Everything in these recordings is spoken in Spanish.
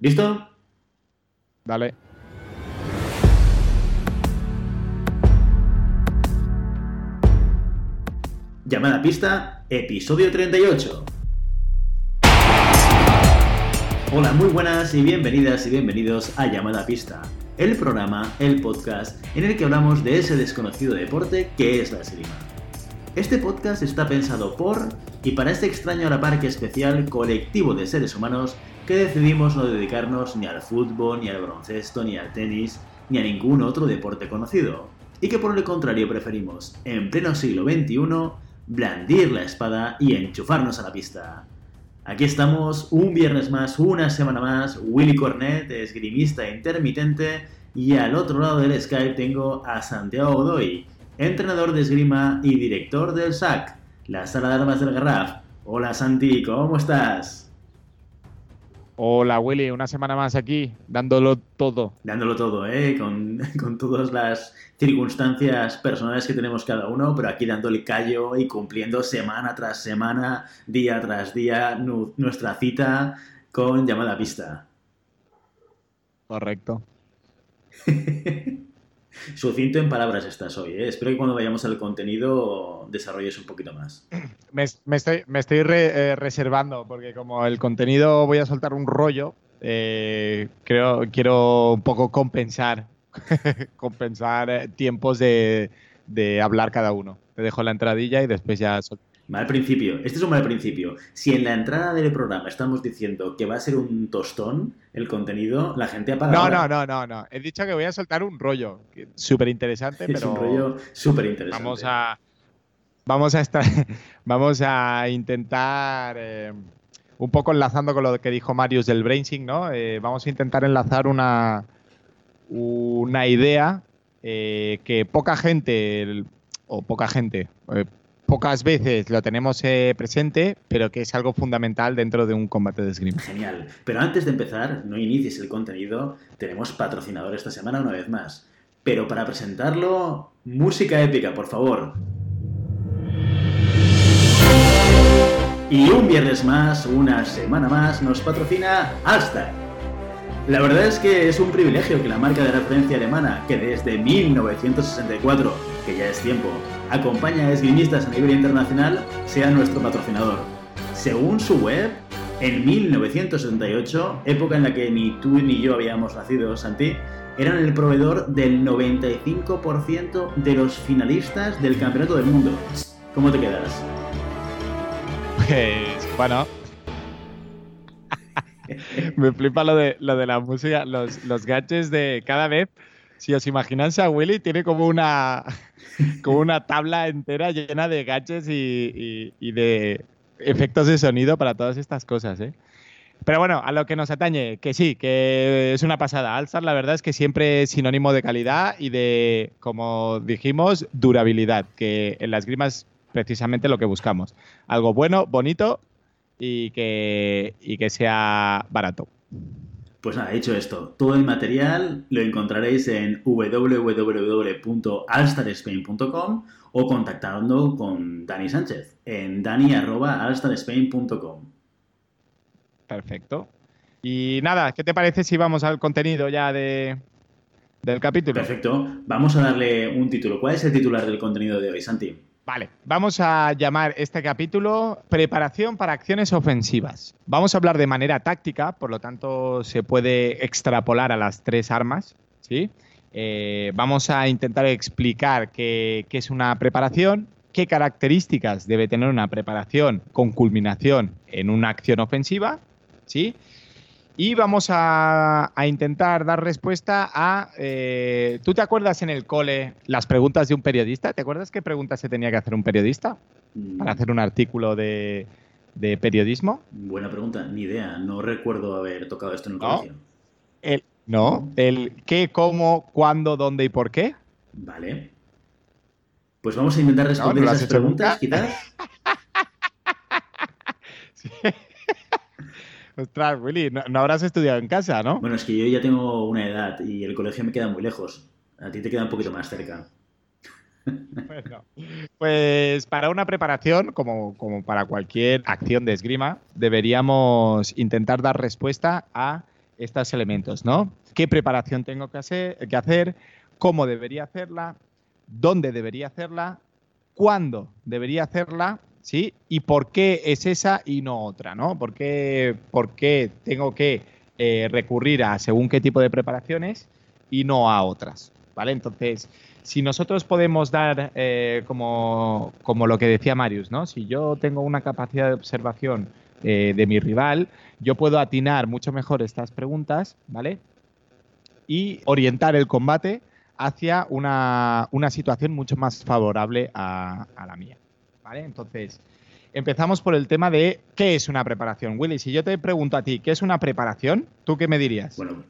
¿Listo? Dale. Llamada pista, episodio 38. Hola, muy buenas y bienvenidas y bienvenidos a Llamada Pista, el programa, el podcast en el que hablamos de ese desconocido deporte que es la esgrima. Este podcast está pensado por y para este extraño a la especial colectivo de seres humanos que decidimos no dedicarnos ni al fútbol, ni al baloncesto, ni al tenis, ni a ningún otro deporte conocido, y que por el contrario preferimos, en pleno siglo XXI, blandir la espada y enchufarnos a la pista. Aquí estamos, un viernes más, una semana más, Willy Cornet, esgrimista intermitente, y al otro lado del Skype tengo a Santiago Godoy, entrenador de esgrima y director del SAC, la sala de armas del Garraf. Hola Santi, ¿cómo estás? Hola Willy, una semana más aquí, dándolo todo. Dándolo todo, ¿eh? Con, con todas las circunstancias personales que tenemos cada uno, pero aquí dándole callo y cumpliendo semana tras semana, día tras día, nu- nuestra cita con llamada a pista. Correcto. Sucinto en palabras estás hoy, ¿eh? Espero que cuando vayamos al contenido desarrolles un poquito más. Me, estoy, eh, reservando porque como el contenido voy a soltar un rollo, eh, creo quiero un poco compensar, compensar eh, tiempos de, de hablar cada uno. Te dejo la entradilla y después ya sol- Mal principio. Este es un mal principio. Si en la entrada del programa estamos diciendo que va a ser un tostón el contenido, la gente apaga. No, ahora. no, no, no, no. He dicho que voy a soltar un rollo súper interesante, Es pero un rollo súper interesante. vamos a vamos a estar vamos a intentar eh, un poco enlazando con lo que dijo Marius del brainsing, ¿no? Eh, vamos a intentar enlazar una una idea eh, que poca gente el- o poca gente pocas veces lo tenemos eh, presente, pero que es algo fundamental dentro de un combate de esgrima. Genial. Pero antes de empezar, no inicies el contenido, tenemos patrocinador esta semana una vez más. Pero para presentarlo, música épica, por favor. Y un viernes más, una semana más, nos patrocina Alstar. La verdad es que es un privilegio que la marca de referencia alemana, que desde 1964, que ya es tiempo, acompaña a esgrimistas a nivel internacional, sea nuestro patrocinador. Según su web, en 1978, época en la que ni tú ni yo habíamos nacido, Santi, eran el proveedor del 95% de los finalistas del Campeonato del Mundo. ¿Cómo te quedas? Pues bueno. Me flipa lo de, lo de la música, los, los gadgets de cada vez. Si os imagináis a Willy, tiene como una, como una tabla entera llena de gadgets y, y- de efectos de sonido para todas estas cosas, ¿eh? Pero bueno, a lo que nos atañe, que sí, que es una pasada. Alstar, la verdad es que siempre es sinónimo de calidad y de, como dijimos, durabilidad, que en las grimas precisamente lo que buscamos. Algo bueno, bonito y que, y que sea barato. Pues nada, dicho esto, todo el material lo encontraréis en www.alstarspain.com o contactando con Dani Sánchez en dani.alstarspain.com. Perfecto. Y nada, ¿qué te parece si vamos al contenido ya de, del capítulo? Perfecto, vamos a darle un título. ¿Cuál es el titular del contenido de hoy, Santi? Vale, vamos a llamar este capítulo Preparación para acciones ofensivas. Vamos a hablar de manera táctica, por lo tanto se puede extrapolar a las tres armas, ¿sí? Eh, vamos a intentar explicar qué, qué es una preparación, qué características debe tener una preparación con culminación en una acción ofensiva, ¿sí? Y vamos a, a intentar dar respuesta a... eh, ¿Tú te acuerdas en el cole las preguntas de un periodista? ¿Te acuerdas qué preguntas se tenía que hacer un periodista Mm, para hacer un artículo de, de periodismo? Buena pregunta, ni idea. No recuerdo haber tocado esto en el No. colegio. El, no, el qué, cómo, cuándo, dónde y por qué. Vale. Pues vamos a intentar responder ¿no has esas preguntas, nunca? quizás. Sí. Ostras, Willy, no, no habrás estudiado en casa, ¿no? Bueno, es que yo ya tengo una edad y el colegio me queda muy lejos. A ti te queda un poquito más cerca. bueno, pues para una preparación, como, como para cualquier acción de esgrima, deberíamos intentar dar respuesta a estos elementos, ¿no? ¿Qué preparación tengo que hacer, que hacer? ¿Cómo debería hacerla? ¿Dónde debería hacerla? ¿Cuándo debería hacerla? ¿Sí? ¿Y por qué es esa y no otra, ¿no? ¿Por qué, por qué tengo que eh, recurrir a según qué tipo de preparaciones y no a otras? ¿Vale? Entonces, si nosotros podemos dar, eh, como, como, lo que decía Marius, ¿no? Si yo tengo una capacidad de observación eh, de mi rival, yo puedo atinar mucho mejor estas preguntas, ¿vale? Y orientar el combate hacia una, situación mucho más favorable a, la mía, ¿vale? Entonces, empezamos por el tema de qué es una preparación. Willy, si yo te pregunto a ti, ¿qué es una preparación? ¿Tú qué me dirías? Bueno,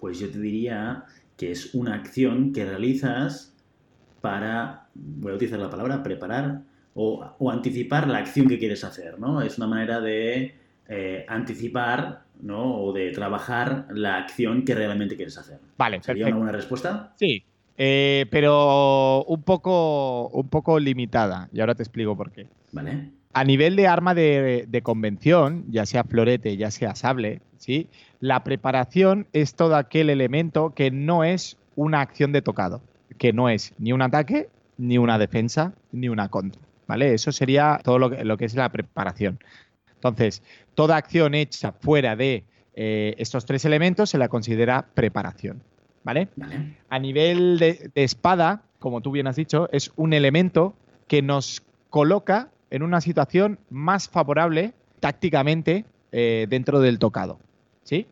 pues yo te diría que es una acción que realizas para, voy a utilizar la palabra, preparar o, anticipar la acción que quieres hacer, ¿no? Es una manera de eh, anticipar, ¿no? O de trabajar la acción que realmente quieres hacer. Vale, ¿Sería una buena respuesta? Sí, eh, pero un poco, un poco limitada, y ahora te explico por qué. Vale. A nivel de arma de, de, convención, ya sea florete, ya sea sable, ¿sí? la preparación es todo aquel elemento que no es una acción de tocado que no es ni un ataque, ni una defensa, ni una contra. ¿Vale? Eso sería todo lo que, es la preparación. Entonces, toda acción hecha fuera de eh, estos tres elementos se la considera preparación. ¿Vale? A nivel de, espada, como tú bien has dicho, es un elemento que nos coloca en una situación más favorable tácticamente eh, dentro del tocado. ¿Sí?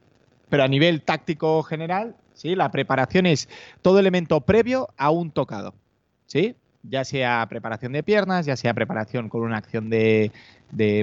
Pero a nivel táctico general, ¿sí? La preparación es todo elemento previo a un tocado, ¿sí? Ya sea preparación de piernas, ya sea preparación con una acción de,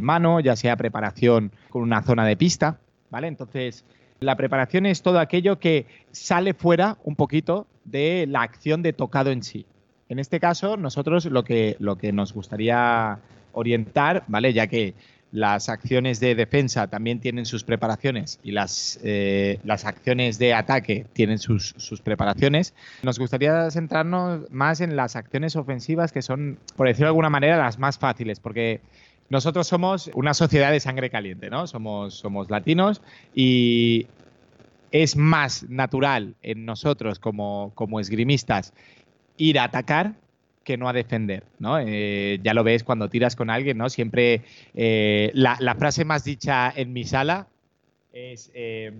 mano, ya sea preparación con una zona de pista, ¿vale? Entonces, la preparación es todo aquello que sale fuera un poquito de la acción de tocado en sí. En este caso, nosotros lo que, lo que nos gustaría orientar, ¿vale? Ya que las acciones de defensa también tienen sus preparaciones y las, eh, las acciones de ataque tienen sus, preparaciones. Nos gustaría centrarnos más en las acciones ofensivas que son, por decirlo de alguna manera, las más fáciles, porque nosotros somos una sociedad de sangre caliente, ¿no? Somos, somos latinos y es más natural en nosotros como, como esgrimistas ir a atacar que no a defender, ¿no? Eh, ya lo ves cuando tiras con alguien, ¿no? Siempre eh, la, frase más dicha en mi sala es eh,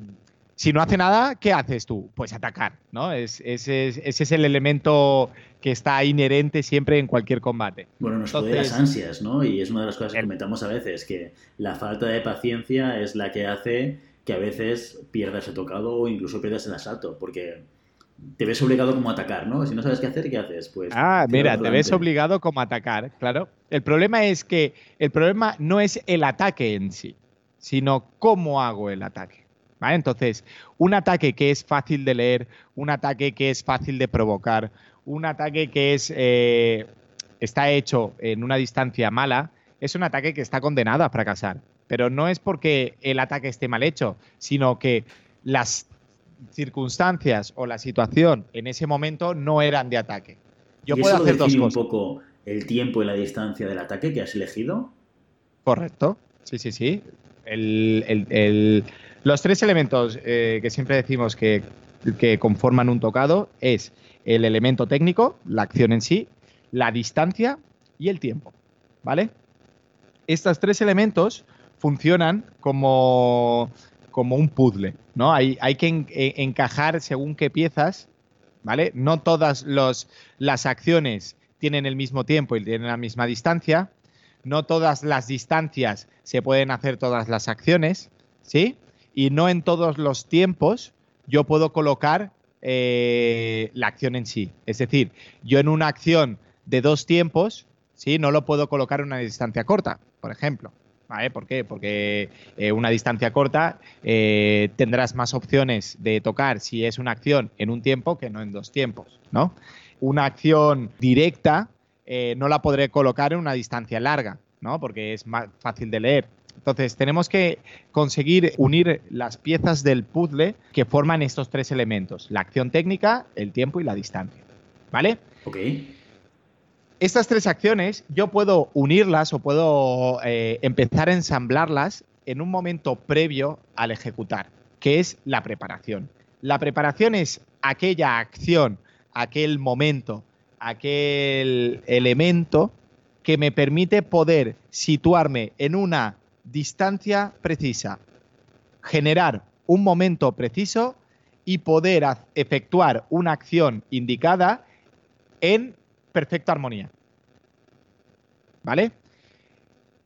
si no hace nada, ¿qué haces tú? Pues atacar, ¿no? Es, ese, es el elemento que está inherente siempre en cualquier combate. Bueno, nos puede las ansias, ¿no? Y es una de las cosas que comentamos a veces, que la falta de paciencia es la que hace que a veces pierdas el tocado o incluso pierdas el asalto, porque te ves obligado como a atacar, ¿no? Si no sabes qué hacer, ¿qué haces? Pues. Ah, mira, te ves obligado como a atacar, claro. El problema es que el problema no es el ataque en sí, sino cómo hago el ataque. ¿Vale? Entonces, un ataque que es fácil de leer, un ataque que es fácil de provocar, un ataque que es eh, está hecho en una distancia mala, es un ataque que está condenado a fracasar. Pero no es porque el ataque esté mal hecho, sino que las circunstancias o la situación en ese momento no eran de ataque. Yo puedo hacer dos cosas. un poco el tiempo y la distancia del ataque que has elegido? Correcto. Sí, sí, sí. los tres elementos eh, que siempre decimos que, que conforman un tocado es el elemento técnico, la acción en sí, la distancia y el tiempo. ¿Vale? Estos tres elementos funcionan como como un puzzle, ¿no? Hay, hay que eh, encajar según qué piezas, ¿vale? No todas las acciones tienen el mismo tiempo y tienen la misma distancia. No todas las distancias se pueden hacer todas las acciones, ¿sí? Y no en todos los tiempos yo puedo colocar eh, la acción en sí. Es decir, yo en una acción de dos tiempos, ¿sí? No lo puedo colocar en una distancia corta, por ejemplo. ¿Por qué? Porque eh, una distancia corta eh, tendrás más opciones de tocar si es una acción en un tiempo que no en dos tiempos, ¿no? Una acción directa no la podré colocar en una distancia larga, ¿no? Porque es más fácil de leer. Entonces, tenemos que conseguir unir las piezas del puzzle que forman estos tres elementos, la acción técnica, el tiempo y la distancia. ¿Vale? Ok. estas tres acciones yo puedo unirlas o puedo eh, empezar a ensamblarlas en un momento previo al ejecutar, que es la preparación. La preparación es aquella acción, aquel momento, aquel elemento que me permite poder situarme en una distancia precisa, generar un momento preciso y poder efectuar una acción indicada en perfecta armonía. ¿Vale?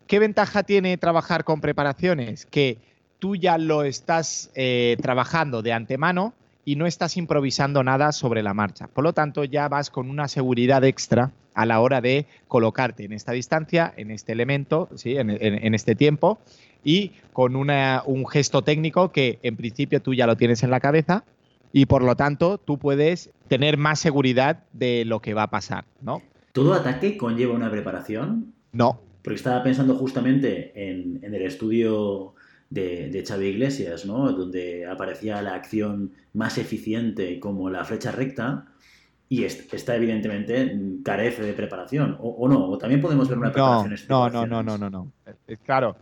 ¿Qué ventaja tiene trabajar con preparaciones? Que tú ya lo estás eh, trabajando de antemano y no estás improvisando nada sobre la marcha. Por lo tanto, ya vas con una seguridad extra a la hora de colocarte en esta distancia, en este elemento, ¿sí? en, este tiempo, y con un gesto técnico que en principio tú ya lo tienes en la cabeza y por lo tanto tú puedes tener más seguridad de lo que va a pasar, ¿no? ¿Todo ataque conlleva una preparación? No. Porque estaba pensando justamente en, el estudio de, de, Xavi Iglesias, ¿no? Donde aparecía la acción más eficiente como la flecha recta, y esta evidentemente carece de preparación, o, no, o también podemos ver una preparación. No, no, no, no, no, no, Claro,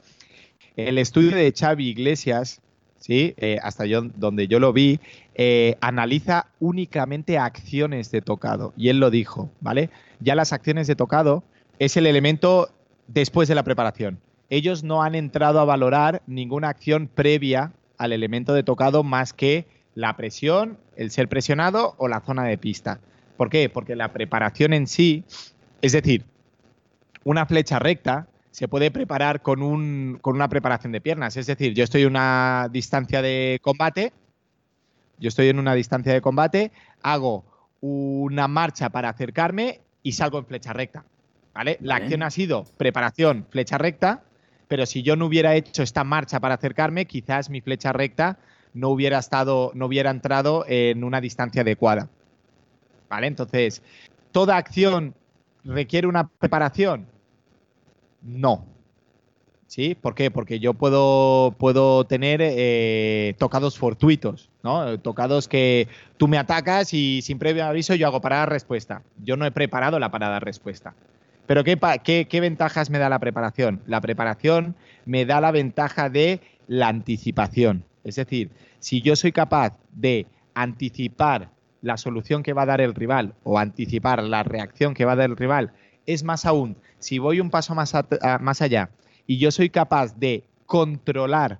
el estudio de Xavi Iglesias, ¿sí? Eh, hasta yo, donde yo lo vi, eh, analiza únicamente acciones de tocado, y él lo dijo, ¿vale? Ya las acciones de tocado es el elemento después de la preparación. Ellos no han entrado a valorar ninguna acción previa al elemento de tocado más que la presión, el ser presionado o la zona de pista. ¿Por qué? Porque la preparación en sí, es decir, una flecha recta se puede preparar con, un, con una preparación de piernas. Es decir, yo estoy en una distancia de combate, yo estoy en una distancia de combate, hago una marcha para acercarme y salgo en flecha recta. ¿vale? La acción ha sido preparación, flecha recta, pero si yo no hubiera hecho esta marcha para acercarme, quizás mi flecha recta no hubiera estado, no hubiera entrado en una distancia adecuada. ¿Vale? Entonces, ¿toda acción requiere una preparación? No. ¿Sí? ¿Por qué? Porque yo puedo, puedo tener eh, tocados fortuitos, ¿no? Tocados que tú me atacas y sin previo aviso yo hago parada respuesta. Yo no he preparado la parada respuesta. Pero ¿qué, qué, ventajas me da la preparación? La preparación me da la ventaja de la anticipación. Es decir, si yo soy capaz de anticipar la solución que va a dar el rival o anticipar la reacción que va a dar el rival. Es más aún, si voy un paso más, más allá y yo soy capaz de controlar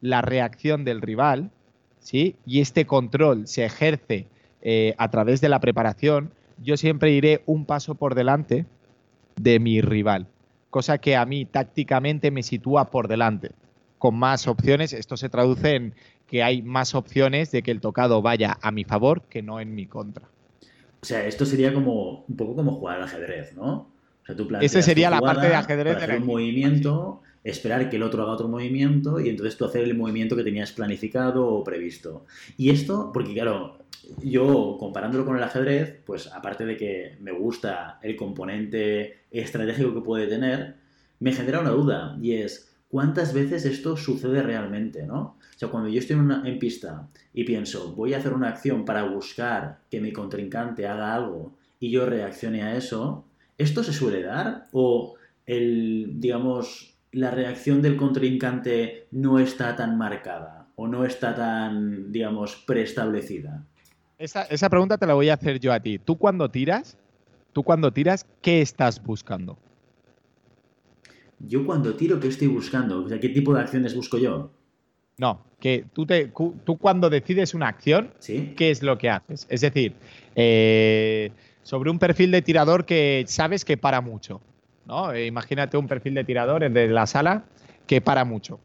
la reacción del rival, ¿sí? Y este control se ejerce eh, a través de la preparación, yo siempre iré un paso por delante de mi rival, cosa que a mí tácticamente me sitúa por delante, con más opciones. Esto se traduce en que hay más opciones de que el tocado vaya a mi favor que no en mi contra. O sea, esto sería como un poco como jugar al ajedrez, ¿no? O sea, tú Esa sería la parte de ajedrez un movimiento, esperar que el otro haga otro movimiento y entonces tú hacer el movimiento que tenías planificado o previsto. Y esto, porque claro, yo comparándolo con el ajedrez, pues aparte de que me gusta el componente estratégico que puede tener, me genera una duda y es cuántas veces esto sucede realmente, ¿no? O sea, cuando yo estoy en, pista y pienso, voy a hacer una acción para buscar que mi contrincante haga algo y yo reaccione a eso, ¿esto se suele dar? ¿O el, digamos, la reacción del contrincante no está tan marcada o no está tan, digamos, preestablecida? Esa, esa pregunta te la voy a hacer yo a ti. ¿Tú cuando tiras, tú cuando tiras, qué estás buscando? Yo cuando tiro, ¿qué estoy buscando? O sea, ¿qué tipo de acciones busco yo? No, que tú, te, tú cuando decides una acción, ¿qué es lo que haces? Es decir, eh, sobre un perfil de tirador que sabes que para mucho. ¿no? Eh, imagínate un perfil de tirador de la sala que para mucho.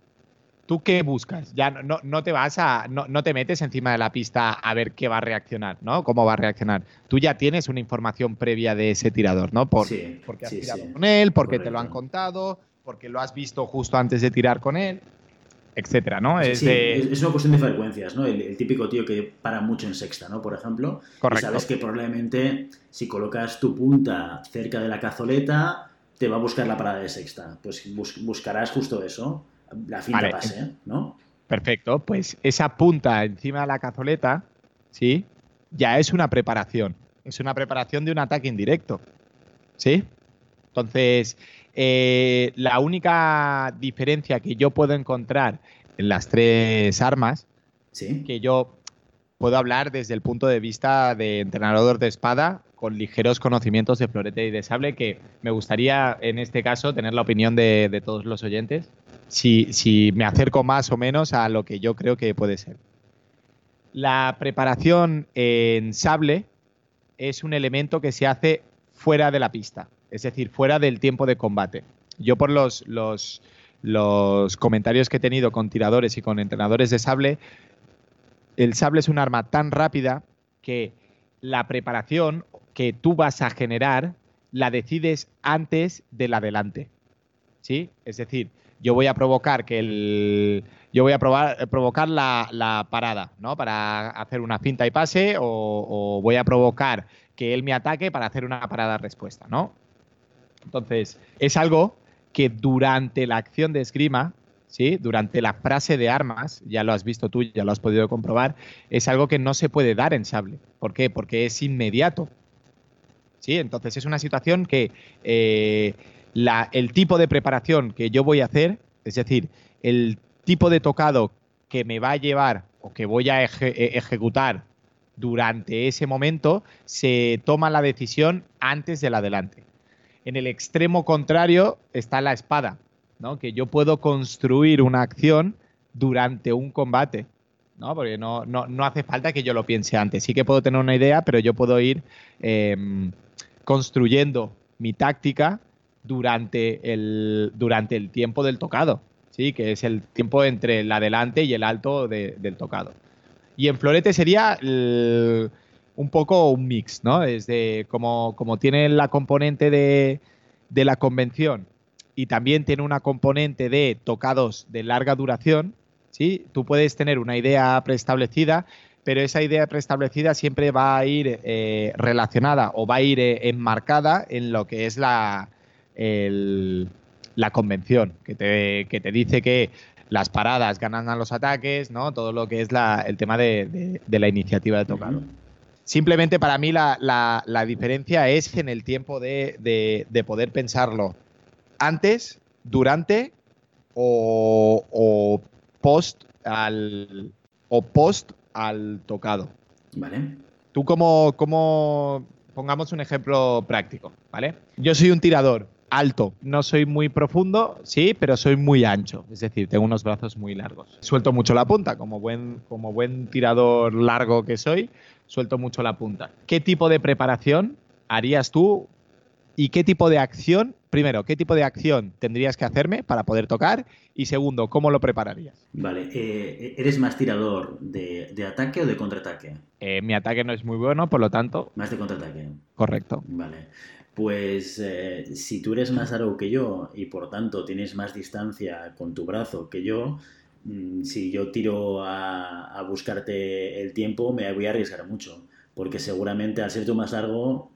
¿Tú qué buscas? Ya no, no te vas a. No, no, te metes encima de la pista a ver qué va a reaccionar, ¿no? ¿Cómo va a reaccionar? Tú ya tienes una información previa de ese tirador, ¿no? Por, porque has tirado con él, porque te lo han contado, porque lo has visto justo antes de tirar con él etcétera, ¿no? Es, es, una cuestión de frecuencias, ¿no? El, típico tío que para mucho en sexta, ¿no? Por ejemplo. Correcto. sabes que probablemente si colocas tu punta cerca de la cazoleta, te va a buscar la parada de sexta. Pues buscarás justo eso, la finta pase, ¿no? Perfecto. Pues esa punta encima de la cazoleta, ¿sí? Ya es una preparación. Es una preparación de un ataque indirecto. ¿Sí? Entonces, eh, la única diferencia que yo puedo encontrar en las tres armas, ¿Sí? que yo puedo hablar desde el punto de vista de entrenador de espada con ligeros conocimientos de florete y de sable, que me gustaría en este caso tener la opinión de, de todos los oyentes, si, me acerco más o menos a lo que yo creo que puede ser. La preparación en sable es un elemento que se hace fuera de la pista, es decir, fuera del tiempo de combate. Yo por los, los, los comentarios que he tenido con tiradores y con entrenadores de sable, el sable es un arma tan rápida que la preparación que tú vas a generar la decides antes del adelante. ¿Sí? Es decir, yo voy a provocar que el. Yo voy a probar, provocar la, la parada, ¿no? Para hacer una finta y pase, o, o, voy a provocar que él me ataque para hacer una parada respuesta, ¿no? Entonces, es algo que durante la acción de esgrima, ¿sí? Durante la frase de armas, ya lo has visto tú, ya lo has podido comprobar, es algo que no se puede dar en sable. ¿Por qué? Porque es inmediato. ¿Sí? Entonces es una situación que eh, el tipo de preparación que yo voy a hacer, es decir, el tipo de tocado que me va a llevar o que voy a eje ejecutar durante ese momento, se toma la decisión antes del adelante. En el extremo contrario está la espada, ¿no? que yo puedo construir una acción durante un combate. ¿no? Porque no, no, no, hace falta que yo lo piense antes. Sí que puedo tener una idea, pero yo puedo ir eh, construyendo mi táctica durante el, durante el tiempo del tocado, ¿sí? que es el tiempo entre el adelante y el alto de, del tocado. Y en florete sería un poco un mix, ¿no? Desde como, como tiene la componente de, de la convención y también tiene una componente de tocados de larga duración, ¿sí? Tú puedes tener una idea preestablecida, pero esa idea preestablecida siempre va a ir eh, relacionada o va a ir eh, enmarcada en lo que es la, el, la convención, que te, que te, dice que las paradas ganan a los ataques, ¿no? Todo lo que es la, el tema de, de, de, la iniciativa de tocado. Uh -huh. Simplemente para mí la, la, la, diferencia es en el tiempo de, de poder pensarlo antes, durante o, o post al o post al tocado. Vale. Tú como, como pongamos un ejemplo práctico, ¿vale? Yo soy un tirador alto, no soy muy profundo, sí, pero soy muy ancho, es decir, tengo unos brazos muy largos. Suelto mucho la punta, como buen, como buen tirador largo que soy, suelto mucho la punta. ¿Qué tipo de preparación harías tú y qué tipo de acción, primero, qué tipo de acción tendrías que hacerme para poder tocar y segundo, ¿cómo lo prepararías? Vale, eh, ¿eres más tirador de, de, ataque o de contraataque? Eh, mi ataque no es muy bueno, por lo tanto... Más de contraataque. Correcto. Vale. Pues eh, si tú eres más largo que yo y por tanto tienes más distancia con tu brazo que yo, mmm, si yo tiro a, a buscarte el tiempo me voy a arriesgar mucho porque seguramente al ser tú más largo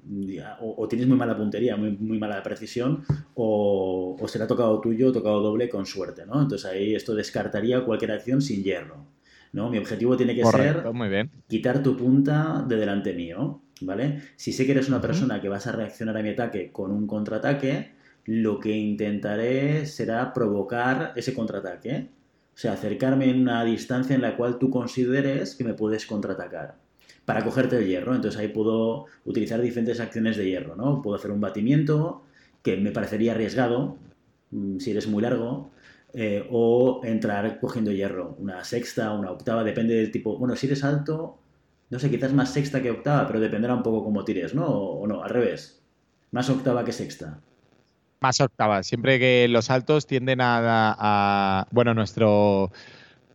o, o tienes muy mala puntería, muy, muy mala precisión, o, o, será tocado tuyo, tocado doble con suerte, ¿no? Entonces ahí esto descartaría cualquier acción sin hierro, ¿no? Mi objetivo tiene que Correcto, ser muy bien. quitar tu punta de delante mío, ¿vale? Si sé que eres una persona que vas a reaccionar a mi ataque con un contraataque, lo que intentaré será provocar ese contraataque, o sea, acercarme en una distancia en la cual tú consideres que me puedes contraatacar para cogerte el hierro. Entonces ahí puedo utilizar diferentes acciones de hierro, ¿no? Puedo hacer un batimiento, que me parecería arriesgado, mm, si eres muy largo, eh, o entrar cogiendo hierro, una sexta, una octava, depende del tipo. Bueno, si eres alto, no sé, quizás más sexta que octava, pero dependerá un poco cómo tires, ¿no? O, o no, al revés. Más octava que sexta. Más octava. Siempre que los altos tienden a, bueno, nuestro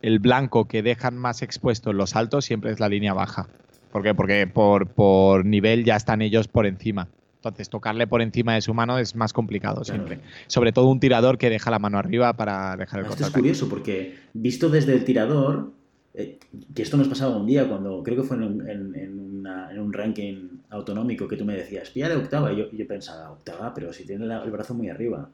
el blanco que dejan más expuestos los altos siempre es la línea baja. ¿Por qué? Porque por, por, nivel ya están ellos por encima. Entonces, tocarle por encima de su mano es más complicado siempre. Sobre todo un tirador que deja la mano arriba para dejar el Esto es curioso porque, visto desde el tirador, eh, que esto nos pasaba un día cuando creo que fue en, en, en, una, en un ranking autonómico que tú me decías, pilla de octava. Y yo, yo pensaba, octava, pero si tiene la, el brazo muy arriba.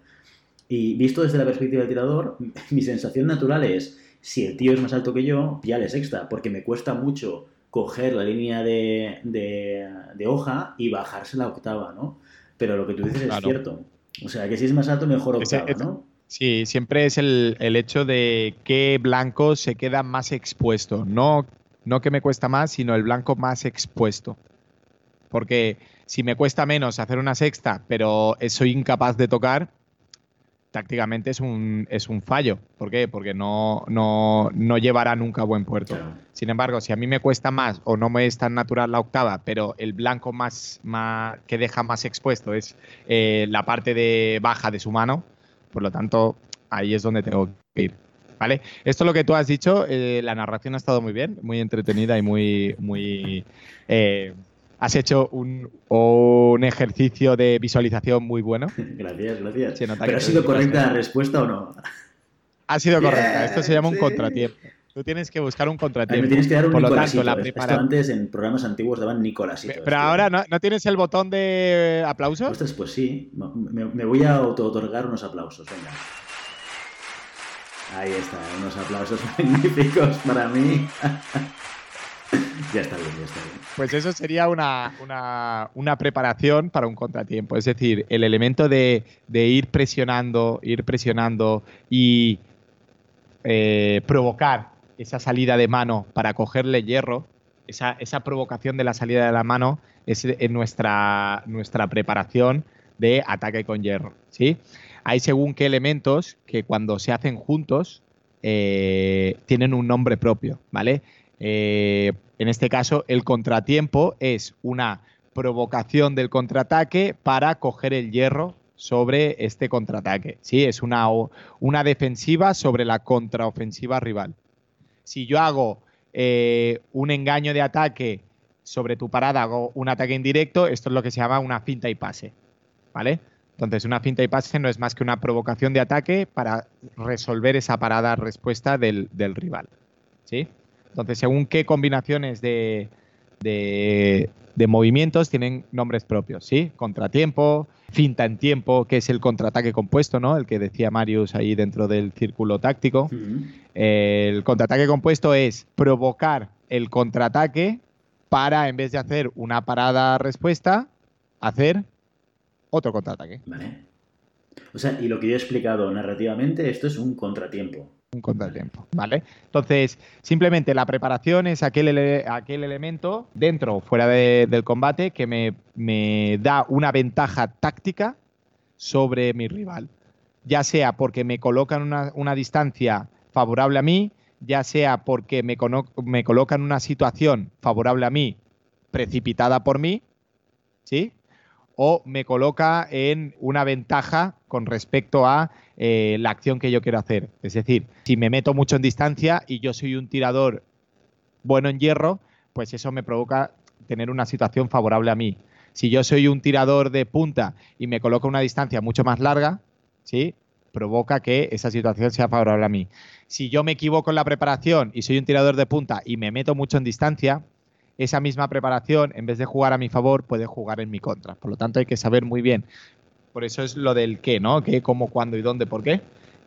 Y visto desde la perspectiva del tirador, mi sensación natural es, si el tío es más alto que yo, píale sexta, porque me cuesta mucho coger la línea de, de, de, hoja y bajarse la octava, ¿no? pero lo que tú dices es cierto. O sea, que si es más alto, mejor octava, ¿no? Sí, siempre es el, hecho de qué blanco se queda más expuesto. No, no que me cuesta más, sino el blanco más expuesto. Porque si me cuesta menos hacer una sexta, pero soy incapaz de tocar, tácticamente es un, es un fallo. ¿Por qué? Porque no, no, no llevará nunca a buen puerto. Sin embargo, si a mí me cuesta más o no me es tan natural la octava, pero el blanco más, más que deja más expuesto es eh, la parte de baja de su mano, por lo tanto, ahí es donde tengo que ir. ¿Vale? Esto es lo que tú has dicho, eh, la narración ha estado muy bien, muy entretenida y muy, muy eh, has hecho un, un, ejercicio de visualización muy bueno. Gracias, gracias. ¿Pero ha sido correcta la respuesta o no? Ha sido correcta. Esto se llama un contratiempo. Tú tienes que buscar un contratiempo. me tienes que dar un Por lo tanto, la antes en programas antiguos daban Nicolásito. Pero ahora ¿no, ¿no, tienes el botón de aplausos. Ostras, pues sí. Me, voy a auto-otorgar unos aplausos. Venga. Ahí está, unos aplausos magníficos para mí. ya está bien, ya está bien. Pues eso sería una, una, preparación para un contratiempo. Es decir, el elemento de, de ir presionando, ir presionando y eh, provocar esa salida de mano para cogerle hierro, esa, esa, provocación de la salida de la mano es en nuestra, nuestra preparación de ataque con hierro. ¿sí? Hay según qué elementos que cuando se hacen juntos eh, tienen un nombre propio, ¿vale? Eh, en este caso, el contratiempo es una provocación del contraataque para coger el hierro sobre este contraataque. ¿sí? Es una, una defensiva sobre la contraofensiva rival. Si yo hago eh, un engaño de ataque sobre tu parada, hago un ataque indirecto, esto es lo que se llama una finta y pase. ¿Vale? Entonces, una finta y pase no es más que una provocación de ataque para resolver esa parada respuesta del, del rival. ¿Sí? Entonces, según qué combinaciones de, movimientos tienen nombres propios, ¿sí? Contratiempo, finta en tiempo, que es el contraataque compuesto, ¿no? El que decía Marius ahí dentro del círculo táctico. El contraataque compuesto es provocar el contraataque para, en vez de hacer una parada respuesta, hacer otro contraataque. Vale. O sea, y lo que yo he explicado narrativamente, esto es un contratiempo un contratiempo, ¿vale? Entonces, simplemente la preparación es aquel, aquel elemento dentro o fuera del combate que me, da una ventaja táctica sobre mi rival, ya sea porque me coloca en una, distancia favorable a mí, ya sea porque me, me coloca en una situación favorable a mí, precipitada por mí, ¿sí? O me coloca en una ventaja con respecto a eh, la acción que yo quiero hacer. Es decir, si me meto mucho en distancia y yo soy un tirador bueno en hierro, pues eso me provoca tener una situación favorable a mí. Si yo soy un tirador de punta y me coloco una distancia mucho más larga, ¿sí? provoca que esa situación sea favorable a mí. Si yo me equivoco en la preparación y soy un tirador de punta y me meto mucho en distancia, esa misma preparación, en vez de jugar a mi favor, puede jugar en mi contra. Por lo tanto, hay que saber muy bien por eso es lo del qué, ¿no? ¿Qué, cómo, cuándo y dónde, por qué?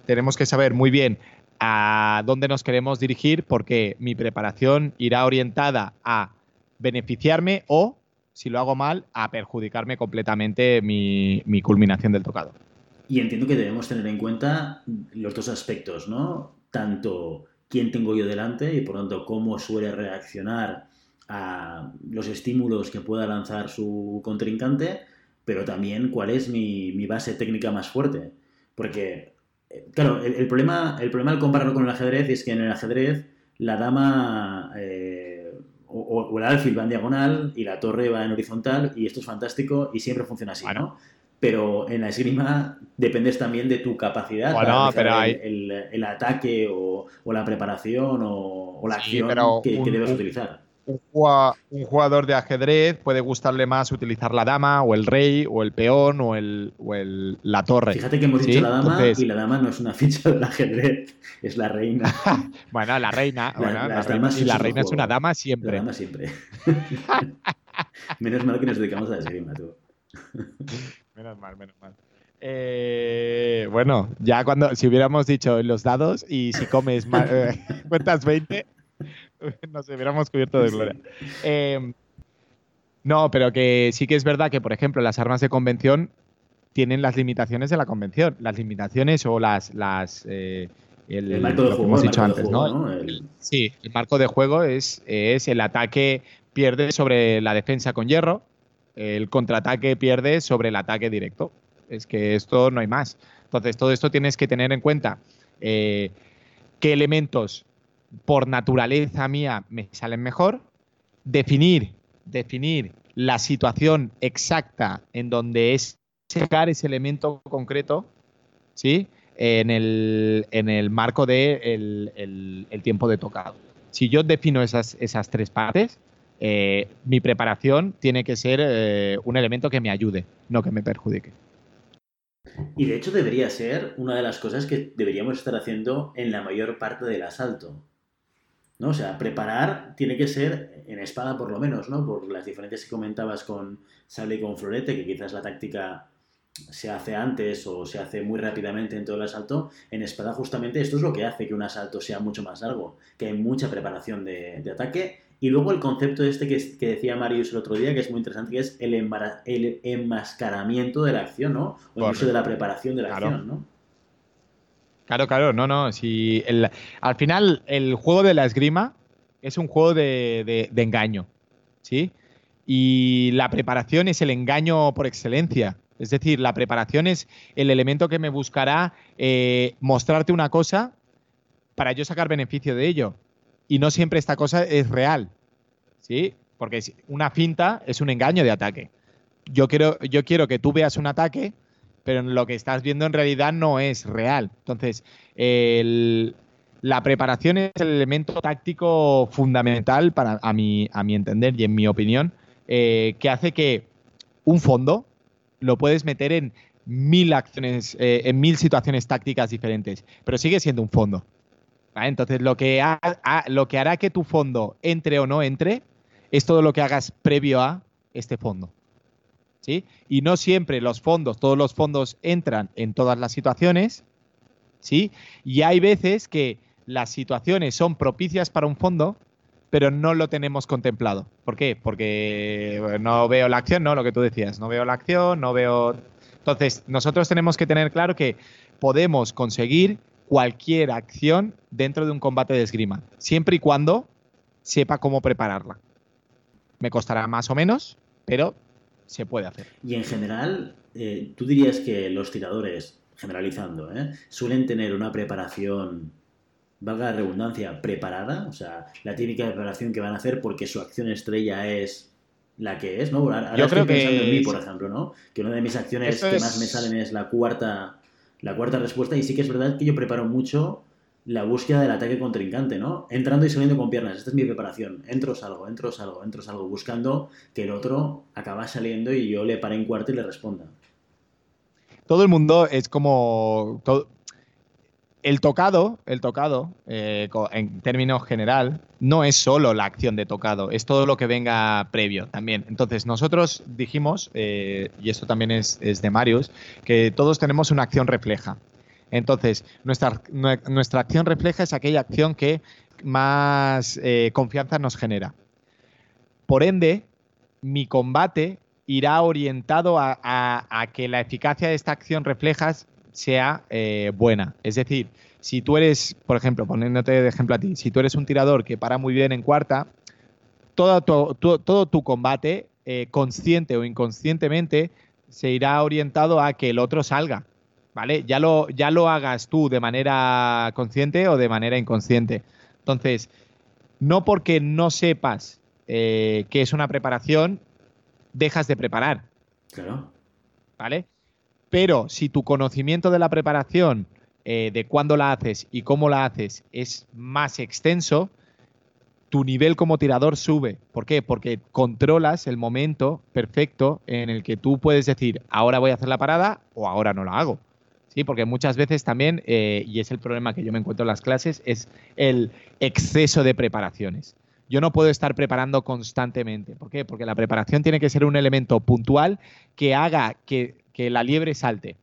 Tenemos que saber muy bien a dónde nos queremos dirigir porque mi preparación irá orientada a beneficiarme o, si lo hago mal, a perjudicarme completamente mi, culminación del tocado. Y entiendo que debemos tener en cuenta los dos aspectos, ¿no? Tanto quién tengo yo delante y por tanto cómo suele reaccionar a los estímulos que pueda lanzar su contrincante pero también cuál es mi, mi base técnica más fuerte. Porque, eh, claro, el, problema, el problema al compararlo con el ajedrez es que en el ajedrez la dama eh, o, el alfil va en diagonal y la torre va en horizontal y esto es fantástico y siempre funciona así, ¿no? Pero en la esgrima dependes también de tu capacidad para el, el, ataque o, o, la preparación o, la acción que, que, debes utilizar un, jugador de ajedrez puede gustarle más utilizar la dama o el rey o el peón o, el, o el, la torre. Fíjate que hemos dicho la dama y la dama no es una ficha del ajedrez, es la reina. bueno, la reina. y la reina es una dama siempre. La dama siempre. menos mal que nos dedicamos a la esgrima, tú. menos mal, menos mal. Eh, bueno, ya cuando, si hubiéramos dicho los dados y si comes eh, cuentas 20, nos hubiéramos cubierto de gloria. Em, No, pero que sí que es verdad que, por ejemplo, las armas de convención tienen las limitaciones de la convención. Las limitaciones o las. las eh, el, marco de juego. hemos dicho antes, ¿no? Sí, el marco de juego es, es el ataque pierde sobre la defensa con hierro, el contraataque pierde sobre el ataque directo. Es que esto no hay más. Entonces, todo esto tienes que tener en cuenta eh, qué elementos por naturaleza mía me salen mejor, definir, definir la situación exacta en donde es sacar ese elemento concreto, ¿sí? En el, en el marco de el, tiempo de tocado. Si yo defino esas, esas tres partes, eh, mi preparación tiene que ser eh, un elemento que me ayude, no que me perjudique. Y de hecho debería ser una de las cosas que deberíamos estar haciendo en la mayor parte del asalto. ¿No? O sea, preparar tiene que ser en espada por lo menos, ¿no? Por las diferencias que comentabas con sable y con florete, que quizás la táctica se hace antes o se hace muy rápidamente en todo el asalto, en espada justamente esto es lo que hace que un asalto sea mucho más largo, que hay mucha preparación de, ataque. Y luego el concepto este que, decía Marius el otro día, que es muy interesante, que es el, el enmascaramiento de la acción, ¿no? O incluso de la preparación de la acción, ¿no? Claro, claro, no, no. Si al final, el juego de la esgrima es un juego de, engaño, ¿sí? Y la preparación es el engaño por excelencia. Es decir, la preparación es el elemento que me buscará eh, mostrarte una cosa para yo sacar beneficio de ello. Y no siempre esta cosa es real, ¿sí? Porque una finta es un engaño de ataque. Yo quiero, yo quiero que tú veas un ataque pero lo que estás viendo en realidad no es real. Entonces, la preparación es el elemento táctico fundamental para, a, mi, a mi entender y en mi opinión, eh, que hace que un fondo lo puedes meter en mil acciones, eh, en mil situaciones tácticas diferentes, pero sigue siendo un fondo. Entonces, lo que, lo que hará que tu fondo entre o no entre es todo lo que hagas previo a este fondo. Y no siempre los fondos, todos los fondos entran en todas las situaciones, ¿sí? Y hay veces que las situaciones son propicias para un fondo, pero no lo tenemos contemplado. ¿Por qué? Porque no veo la acción, ¿no? Lo que tú decías, no veo la acción, no veo... Entonces, nosotros tenemos que tener claro que podemos conseguir cualquier acción dentro de un combate de esgrima, siempre y cuando sepa cómo prepararla. Me costará más o menos, pero se puede hacer. Y en general, eh, tú dirías que los tiradores, generalizando, ¿eh? suelen tener una preparación, valga la redundancia, preparada, o sea, la típica preparación que van a hacer porque su acción estrella es la que es, ¿no? Ahora Yo creo pensando que... en mí, por ejemplo, ¿no? Que una de mis acciones que más me salen es la cuarta, la cuarta respuesta y sí que es verdad que yo preparo mucho la búsqueda del ataque contrincante, ¿no? Entrando y saliendo con piernas. Esta es mi preparación. Entro, salgo, entro, salgo, entro, salgo, buscando que el otro acaba saliendo y yo le pare en cuarto y le responda. Todo el mundo es como. El tocado, el tocado, eh, en términos general, no es solo la acción de tocado, es todo lo que venga previo también. Entonces, nosotros dijimos, eh, y esto también es, es de Marius, que todos tenemos una acción refleja. Entonces, nuestra, nuestra acción refleja es aquella acción que más eh, confianza nos genera. Por ende, mi combate irá orientado a, que la eficacia de esta acción reflejas sea eh, buena. Es decir, si tú eres, por ejemplo, poniéndote de ejemplo a ti, si tú eres un tirador que para muy bien en cuarta, todo tu, combate, eh, consciente o inconscientemente, se irá orientado a que el otro salga. ¿Vale? Ya lo, ya lo hagas tú de manera consciente o de manera inconsciente. Entonces, no porque no sepas eh, que es una preparación, dejas de preparar. Claro. ¿Vale? Pero si tu conocimiento de la preparación, eh, de cuándo la haces y cómo la haces, es más extenso, tu nivel como tirador sube. ¿Por qué? Porque controlas el momento perfecto en el que tú puedes decir, ahora voy a hacer la parada o ahora no la hago. Sí, porque muchas veces también, eh, y es el problema que yo me encuentro en las clases, es el exceso de preparaciones. Yo no puedo estar preparando constantemente. ¿Por qué? Porque la preparación tiene que ser un elemento puntual que haga que, que la liebre salte.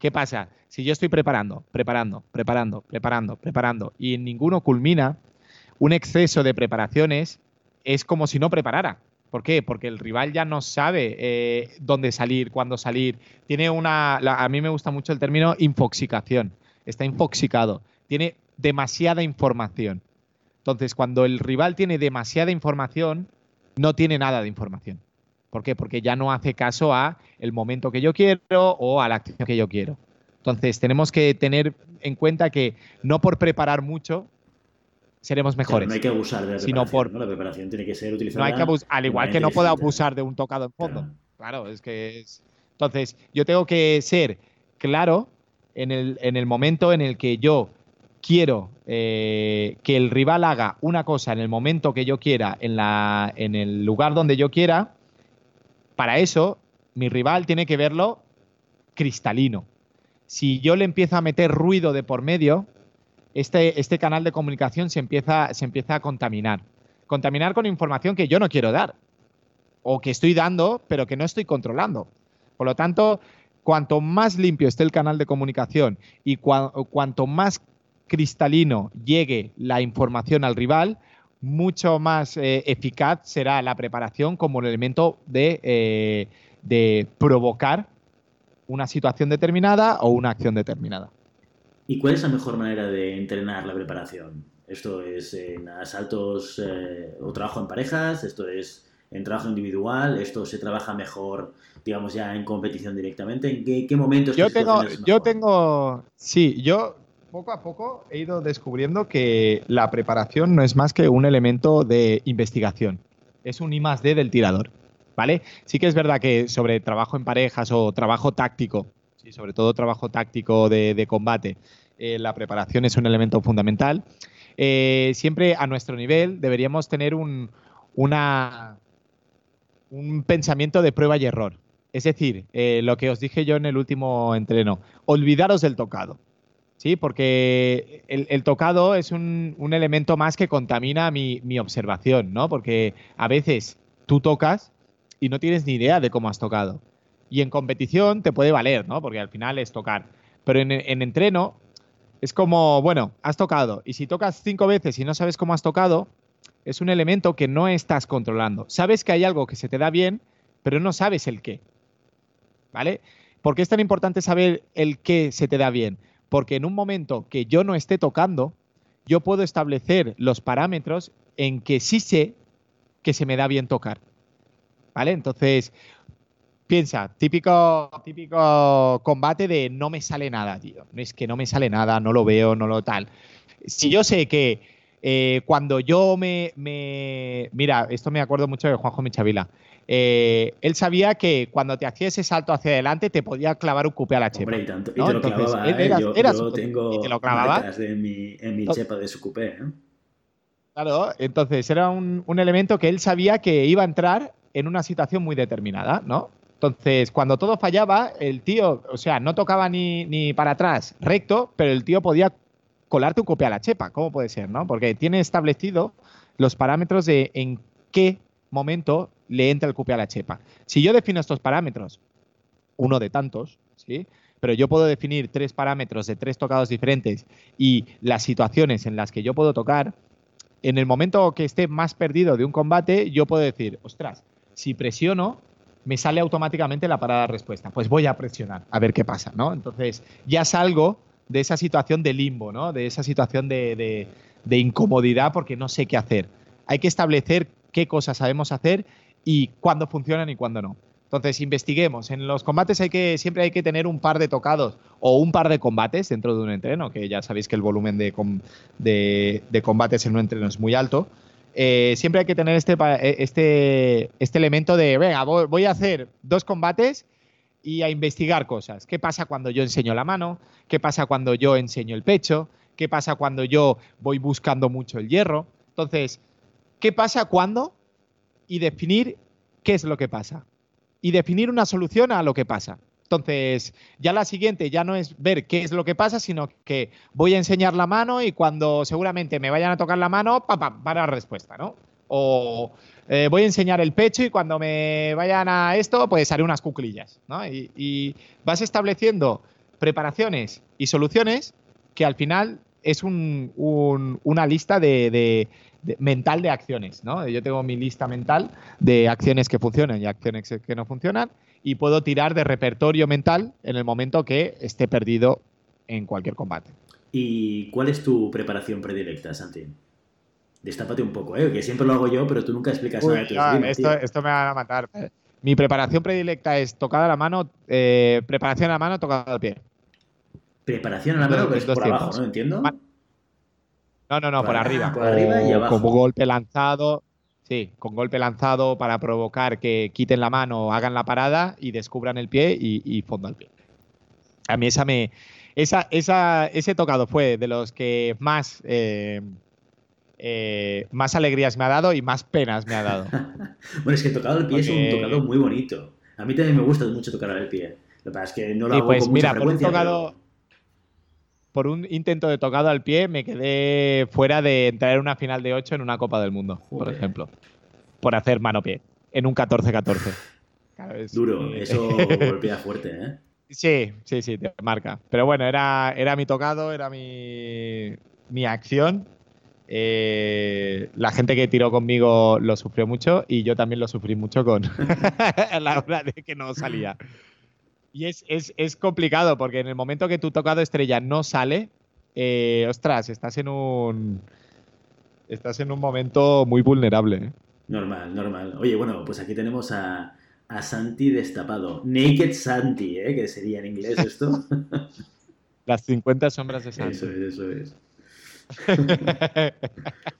¿Qué pasa? Si yo estoy preparando, preparando, preparando, preparando, preparando y ninguno culmina, un exceso de preparaciones es como si no preparara ¿Por qué? Porque el rival ya no sabe eh, dónde salir, cuándo salir. Tiene una, a mí me gusta mucho el término infoxicación. Está infoxicado. Tiene demasiada información. Entonces, cuando el rival tiene demasiada información, no tiene nada de información. ¿Por qué? Porque ya no hace caso a el momento que yo quiero o a la acción que yo quiero. Entonces, tenemos que tener en cuenta que no por preparar mucho seremos mejores. no hay que abusar de la sino por, La preparación tiene que ser utilizada. No hay que abusar, al igual que no puedo abusar de un tocado en fondo. Claro, es que es. Entonces, yo tengo que ser claro en el, en el momento en el que yo quiero eh, que el rival haga una cosa en el momento que yo quiera, en, la, en el lugar donde yo quiera, para eso mi rival tiene que verlo cristalino. Si yo le empiezo a meter ruido de por medio, este, este canal de comunicación se empieza, se empieza a contaminar. Contaminar con información que yo no quiero dar o que estoy dando, pero que no estoy controlando. Por lo tanto, cuanto más limpio esté el canal de comunicación y cuanto más cristalino llegue la información al rival, mucho más eh, eficaz será la preparación como el elemento de, eh, de provocar una situación determinada o una acción determinada. ¿Y cuál es la mejor manera de entrenar la preparación? ¿Esto es en asaltos eh, o trabajo en parejas? ¿Esto es en trabajo individual? ¿Esto se trabaja mejor, digamos, ya en competición directamente? ¿En qué, qué momentos? Yo tengo, yo tengo, sí, yo poco a poco he ido descubriendo que la preparación no es más que un elemento de investigación. Es un I más D del tirador. ¿vale? Sí que es verdad que sobre trabajo en parejas o trabajo táctico, sí, sobre todo trabajo táctico de, combate, eh, la preparación es un elemento fundamental. Eh, siempre a nuestro nivel deberíamos tener un, un pensamiento de prueba y error. Es decir, eh, lo que os dije yo en el último entreno, olvidaros del tocado. Sí, porque el, tocado es un, elemento más que contamina mi, mi, observación, ¿no? Porque a veces tú tocas y no tienes ni idea de cómo has tocado. Y en competición te puede valer, ¿no? Porque al final es tocar. Pero en, entreno es como, bueno, has tocado. Y si tocas cinco veces y no sabes cómo has tocado, es un elemento que no estás controlando. Sabes que hay algo que se te da bien, pero no sabes el qué. ¿Vale? ¿Por qué es tan importante saber el qué se te da bien? Porque en un momento que yo no esté tocando, yo puedo establecer los parámetros en que sí sé que se me da bien tocar. ¿vale? Entonces, piensa, típico, típico combate de no me sale nada, tío. Es que no me sale nada, no lo veo, no lo tal. Si yo sé que eh, cuando yo me, Mira, esto me acuerdo mucho de Juanjo Michavila. Eh, él sabía que cuando te hacía ese salto hacia adelante te podía clavar un cupe a la chepa. y, te lo clavaba, ¿eh? yo, tengo te lo en mi chepa de su cupé. Claro, entonces era un, un elemento que él sabía que iba a entrar en una situación muy determinada, ¿no? Entonces, cuando todo fallaba, el tío, o sea, no tocaba ni, ni para atrás recto, pero el tío podía colarte un copia a la chepa. ¿Cómo puede ser, no? Porque tiene establecido los parámetros de en qué momento le entra el copia a la chepa. Si yo defino estos parámetros, uno de tantos, ¿sí? Pero yo puedo definir tres parámetros de tres tocados diferentes y las situaciones en las que yo puedo tocar, en el momento que esté más perdido de un combate, yo puedo decir, ostras, si presiono, me sale automáticamente la parada de respuesta. Pues voy a presionar, a ver qué pasa, ¿no? Entonces ya salgo de esa situación de limbo, ¿no? De esa situación de, incomodidad porque no sé qué hacer. Hay que establecer qué cosas sabemos hacer y cuándo funcionan y cuándo no. Entonces, investiguemos. En los combates hay que, siempre hay que tener un par de tocados o un par de combates dentro de un entreno, que ya sabéis que el volumen de, de combates en un entreno es muy alto. Eh, siempre hay que tener este, eh, este, este elemento de, venga, voy a hacer dos combates y a investigar cosas. ¿Qué pasa cuando yo enseño la mano? ¿Qué pasa cuando yo enseño el pecho? ¿Qué pasa cuando yo voy buscando mucho el hierro? Entonces, ¿qué pasa cuando? Y definir qué es lo que pasa. Y definir una solución a lo que pasa. Entonces, ya la siguiente ya no es ver qué es lo que pasa, sino que voy a enseñar la mano y cuando seguramente me vayan a tocar la mano, pa, pa, para la respuesta, ¿no? O eh, voy a enseñar el pecho y cuando me vayan a esto, pues haré unas cuclillas, ¿no? Y, vas estableciendo preparaciones y soluciones que al final es una lista de, mental de acciones, ¿no? Yo tengo mi lista mental de acciones que funcionan y acciones que no funcionan y puedo tirar de repertorio mental en el momento que esté perdido en cualquier combate. ¿Y cuál es tu preparación predilecta, Santi? Destápate un poco, ¿eh? que siempre lo hago yo, pero tú nunca explicas nada de tu ah, esto, esto, me va a matar. Mi preparación predilecta es tocada a la mano, eh, preparación a la mano, tocada al pie. Preparación a la mano, es por abajo, ¿no? ¿Entiendo? No, no, no, por, arriba. Por arriba y abajo. Como golpe lanzado. Sí, con golpe lanzado para provocar que quiten la mano, hagan la parada y descubran el pie y, fondo al pie. A mí esa me. Esa, esa, ese tocado fue de los que más. Eh, eh, más alegrías me ha dado y más penas me ha dado. bueno, es que tocado el pie es un tocado muy bonito. A mí también me gusta mucho tocar el pie. Lo que pasa es que no lo hago pues con mira, mucha frecuencia. Por un, tocado, por un intento de tocado al pie me quedé fuera de entrar en una final de 8 en una Copa del Mundo, por ejemplo. Por hacer mano-pie. En un 14-14. Duro, eso golpea fuerte, ¿eh? Sí, sí, sí, te marca. Pero bueno, era, era mi tocado, era mi, mi acción eh, la gente que tiró conmigo lo sufrió mucho y yo también lo sufrí mucho con la hora de que no salía. Y es, complicado porque en el momento que tu tocado estrella no sale, eh, ostras, estás en un. Estás en un momento muy vulnerable. ¿eh? Normal, normal. Oye, bueno, pues aquí tenemos a, a Santi destapado. Naked Santi, ¿eh? que sería en inglés esto. Las 50 sombras de Santi. Eso es, eso es.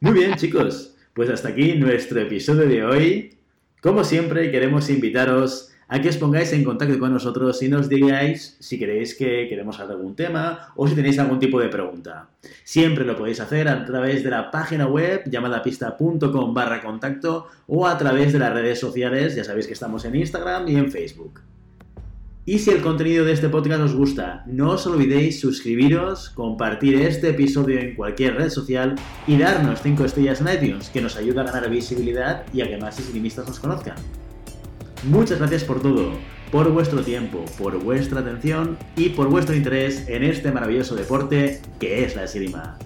Muy bien, chicos. Pues hasta aquí nuestro episodio de hoy. Como siempre, queremos invitaros a que os pongáis en contacto con nosotros y nos digáis si queréis que queremos hablar algún tema o si tenéis algún tipo de pregunta. Siempre lo podéis hacer a través de la página web llamadapista.com barra contacto o a través de las redes sociales, ya sabéis que estamos en Instagram y en Facebook. Y si el contenido de este podcast os gusta, no os olvidéis suscribiros, compartir este episodio en cualquier red social y darnos 5 estrellas en iTunes, que nos ayuda a ganar visibilidad y a que más esgrimistas nos conozcan. Muchas gracias por todo, por vuestro tiempo, por vuestra atención y por vuestro interés en este maravilloso deporte que es la esgrima.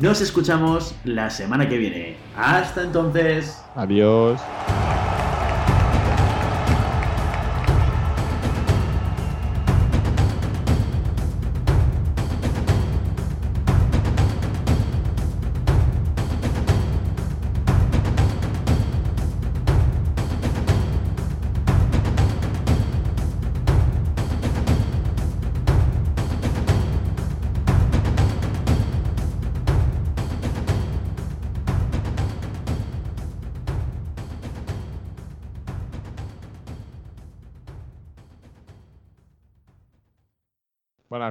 Nos escuchamos la semana que viene. Hasta entonces. Adiós.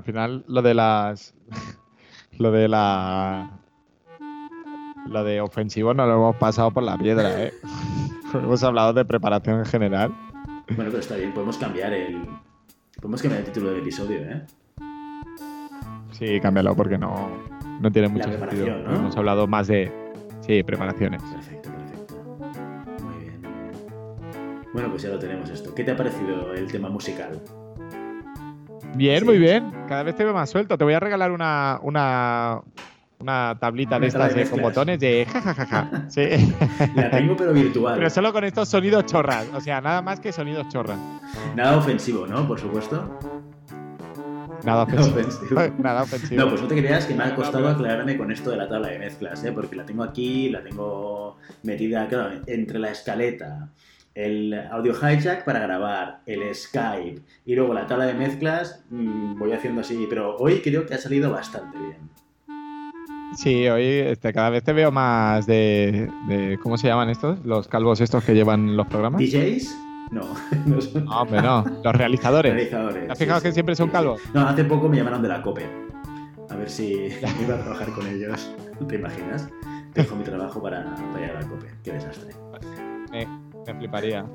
Al final lo de las. lo de la. Lo de ofensivo no lo hemos pasado por la piedra, ¿eh? hemos hablado de preparación en general. Bueno, pero está bien, podemos cambiar el. Podemos cambiar el título del episodio, ¿eh? Sí, cámbialo porque no, no tiene mucho sentido. Hemos hablado más de. Sí, preparaciones. Perfecto, perfecto. Muy bien. Bueno, pues ya lo tenemos esto. ¿Qué te ha parecido el tema musical? Bien, muy bien. Cada vez te veo más suelto. Te voy a regalar una, una, una tablita de estas con botones de jajajaja. Sí. La tengo, pero virtual. Pero solo con estos sonidos chorras. O sea, nada más que sonidos chorras. Nada ofensivo, ¿no? Por supuesto. Nada ofensivo. Nada ofensivo. No, pues no te creas que me ha costado aclararme con esto de la tabla de mezclas, ¿eh? Porque la tengo aquí, la tengo metida, claro, entre la escaleta, el audio hijack para grabar, el Skype y luego la tabla de mezclas, mm, voy haciendo así, pero hoy creo que ha salido bastante bien. Sí, hoy este, cada vez te veo más de, ¿Cómo se llaman estos? Los calvos estos que llevan los programas. ¿DJs? No. no, son... no hombre, no. Los realizadores. realizadores. has fijado que siempre son calvos? No, hace poco me llamaron de la COPE. A ver si iba a trabajar con ellos. ¿Te imaginas? Dejo mi trabajo para, para ir a la COPE. Qué desastre. Me fliparía.